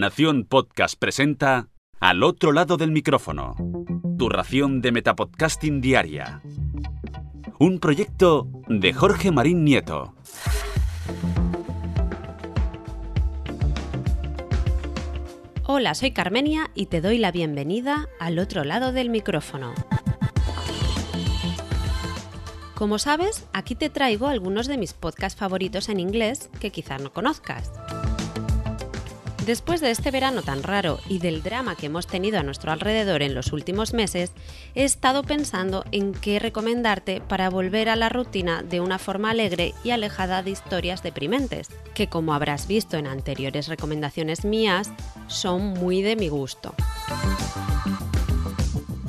Nación Podcast presenta Al otro lado del micrófono. Tu ración de Metapodcasting Diaria. Un proyecto de Jorge Marín Nieto. Hola, soy Carmenia y te doy la bienvenida al otro lado del micrófono. Como sabes, aquí te traigo algunos de mis podcasts favoritos en inglés que quizás no conozcas. Después de este verano tan raro y del drama que hemos tenido a nuestro alrededor en los últimos meses, he estado pensando en qué recomendarte para volver a la rutina de una forma alegre y alejada de historias deprimentes, que como habrás visto en anteriores recomendaciones mías, son muy de mi gusto.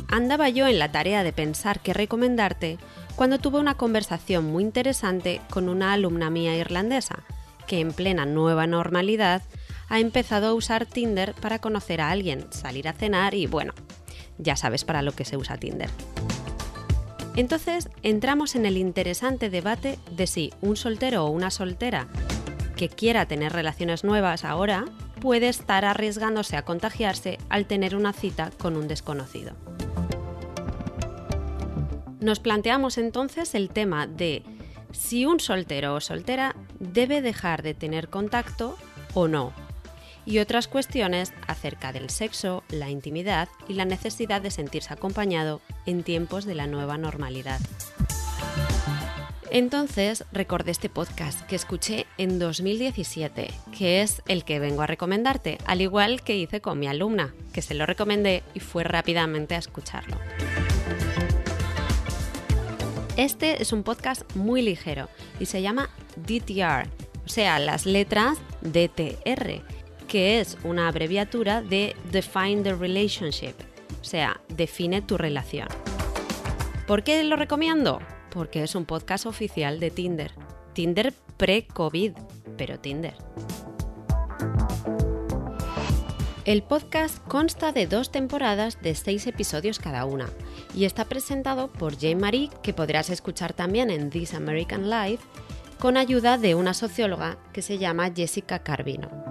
Andaba yo en la tarea de pensar qué recomendarte cuando tuve una conversación muy interesante con una alumna mía irlandesa, que en plena nueva normalidad ha empezado a usar Tinder para conocer a alguien, salir a cenar y bueno, ya sabes para lo que se usa Tinder. Entonces entramos en el interesante debate de si un soltero o una soltera que quiera tener relaciones nuevas ahora puede estar arriesgándose a contagiarse al tener una cita con un desconocido. Nos planteamos entonces el tema de si un soltero o soltera debe dejar de tener contacto o no y otras cuestiones acerca del sexo, la intimidad y la necesidad de sentirse acompañado en tiempos de la nueva normalidad. Entonces recordé este podcast que escuché en 2017, que es el que vengo a recomendarte, al igual que hice con mi alumna, que se lo recomendé y fue rápidamente a escucharlo. Este es un podcast muy ligero y se llama DTR, o sea, las letras DTR que es una abreviatura de Define the Relationship, o sea, define tu relación. ¿Por qué lo recomiendo? Porque es un podcast oficial de Tinder. Tinder pre-COVID, pero Tinder. El podcast consta de dos temporadas de seis episodios cada una y está presentado por Jane Marie, que podrás escuchar también en This American Life, con ayuda de una socióloga que se llama Jessica Carvino.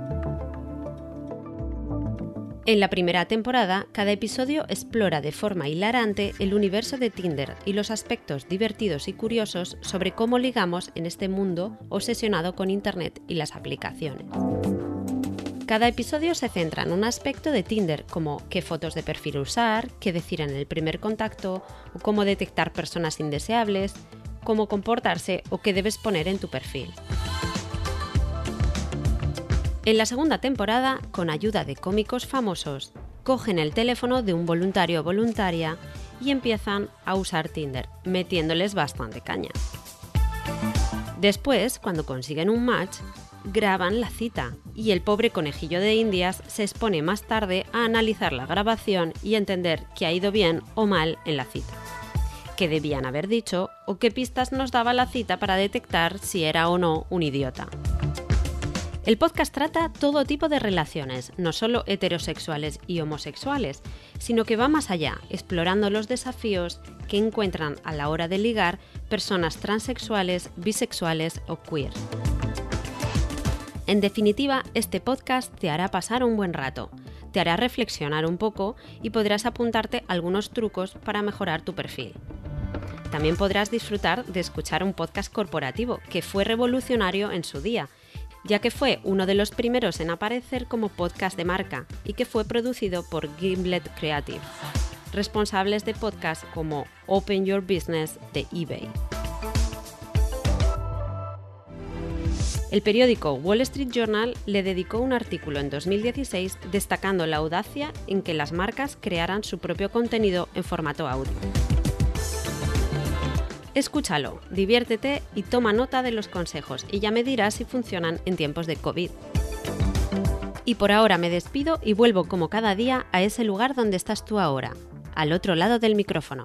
En la primera temporada, cada episodio explora de forma hilarante el universo de Tinder y los aspectos divertidos y curiosos sobre cómo ligamos en este mundo obsesionado con Internet y las aplicaciones. Cada episodio se centra en un aspecto de Tinder, como qué fotos de perfil usar, qué decir en el primer contacto, o cómo detectar personas indeseables, cómo comportarse o qué debes poner en tu perfil. En la segunda temporada, con ayuda de cómicos famosos, cogen el teléfono de un voluntario o voluntaria y empiezan a usar Tinder, metiéndoles bastante caña. Después, cuando consiguen un match, graban la cita y el pobre conejillo de Indias se expone más tarde a analizar la grabación y entender qué ha ido bien o mal en la cita, qué debían haber dicho o qué pistas nos daba la cita para detectar si era o no un idiota. El podcast trata todo tipo de relaciones, no solo heterosexuales y homosexuales, sino que va más allá, explorando los desafíos que encuentran a la hora de ligar personas transexuales, bisexuales o queer. En definitiva, este podcast te hará pasar un buen rato, te hará reflexionar un poco y podrás apuntarte algunos trucos para mejorar tu perfil. También podrás disfrutar de escuchar un podcast corporativo que fue revolucionario en su día ya que fue uno de los primeros en aparecer como podcast de marca y que fue producido por Gimlet Creative, responsables de podcasts como Open Your Business de eBay. El periódico Wall Street Journal le dedicó un artículo en 2016 destacando la audacia en que las marcas crearan su propio contenido en formato audio. Escúchalo, diviértete y toma nota de los consejos y ya me dirás si funcionan en tiempos de COVID. Y por ahora me despido y vuelvo como cada día a ese lugar donde estás tú ahora, al otro lado del micrófono.